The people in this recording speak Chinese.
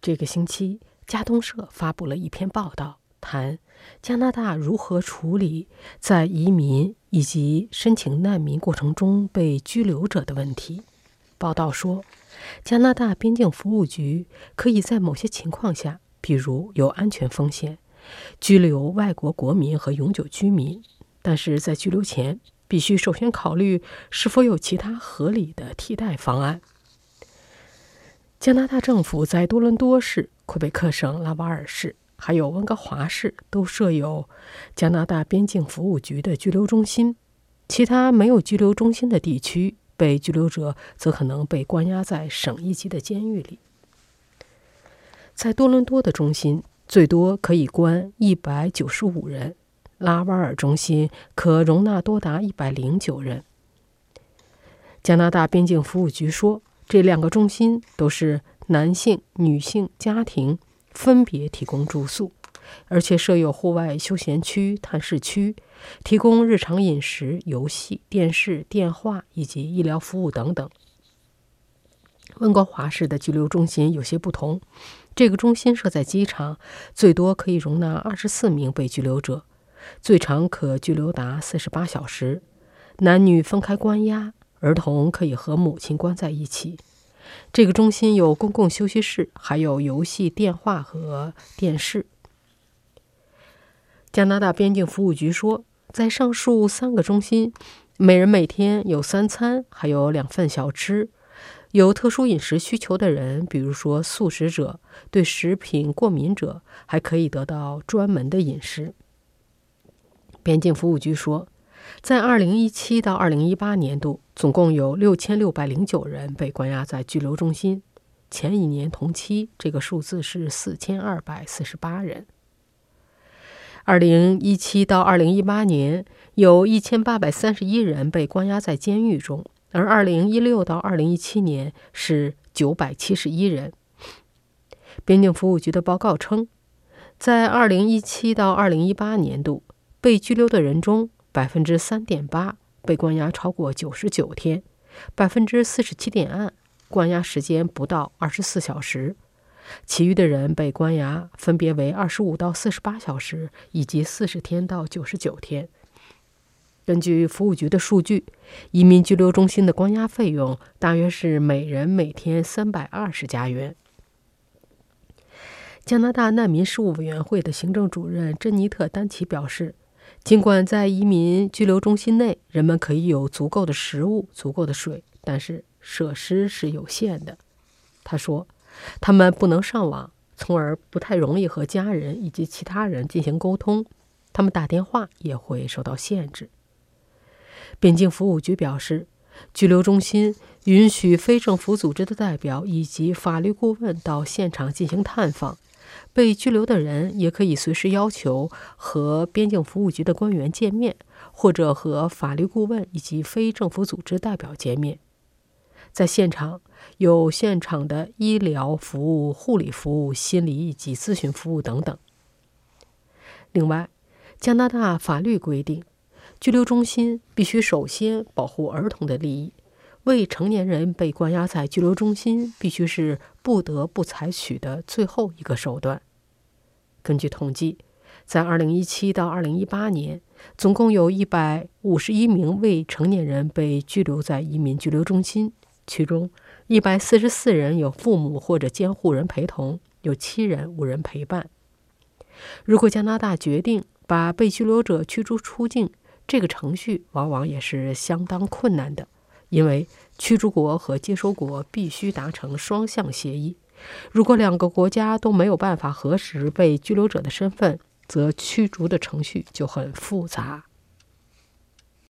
这个星期，加东社发布了一篇报道，谈加拿大如何处理在移民以及申请难民过程中被拘留者的问题。报道说，加拿大边境服务局可以在某些情况下，比如有安全风险，拘留外国国民和永久居民，但是在拘留前。必须首先考虑是否有其他合理的替代方案。加拿大政府在多伦多市、魁北克省拉瓦尔市还有温哥华市都设有加拿大边境服务局的拘留中心。其他没有拘留中心的地区，被拘留者则可能被关押在省一级的监狱里。在多伦多的中心，最多可以关一百九十五人。拉瓦尔中心可容纳多达一百零九人。加拿大边境服务局说，这两个中心都是男性、女性家庭分别提供住宿，而且设有户外休闲区、探视区，提供日常饮食、游戏、电视、电话以及医疗服务等等。温哥华市的拘留中心有些不同，这个中心设在机场，最多可以容纳二十四名被拘留者。最长可拘留达四十八小时，男女分开关押，儿童可以和母亲关在一起。这个中心有公共休息室，还有游戏、电话和电视。加拿大边境服务局说，在上述三个中心，每人每天有三餐，还有两份小吃。有特殊饮食需求的人，比如说素食者、对食品过敏者，还可以得到专门的饮食。边境服务局说，在2017到2018年度，总共有6609人被关押在拘留中心。前一年同期，这个数字是4248人。2017到2018年，有1831人被关押在监狱中，而2016到2017年是971人。边境服务局的报告称，在2017到2018年度。被拘留的人中，百分之三点八被关押超过九十九天，百分之四十七点二关押时间不到二十四小时，其余的人被关押分别为二十五到四十八小时以及四十天到九十九天。根据服务局的数据，移民拘留中心的关押费用大约是每人每天三百二十加元。加拿大难民事务委员会的行政主任珍妮特·丹奇表示。尽管在移民拘留中心内，人们可以有足够的食物、足够的水，但是设施是有限的。他说，他们不能上网，从而不太容易和家人以及其他人进行沟通。他们打电话也会受到限制。边境服务局表示，拘留中心允许非政府组织的代表以及法律顾问到现场进行探访。被拘留的人也可以随时要求和边境服务局的官员见面，或者和法律顾问以及非政府组织代表见面。在现场有现场的医疗服务、护理服务、心理以及咨询服务等等。另外，加拿大法律规定，拘留中心必须首先保护儿童的利益。未成年人被关押在拘留中心，必须是不得不采取的最后一个手段。根据统计，在2017到2018年，总共有一百五十一名未成年人被拘留在移民拘留中心，其中一百四十四人有父母或者监护人陪同，有七人无人陪伴。如果加拿大决定把被拘留者驱逐出境，这个程序往往也是相当困难的。因为驱逐国和接收国必须达成双向协议，如果两个国家都没有办法核实被拘留者的身份，则驱逐的程序就很复杂。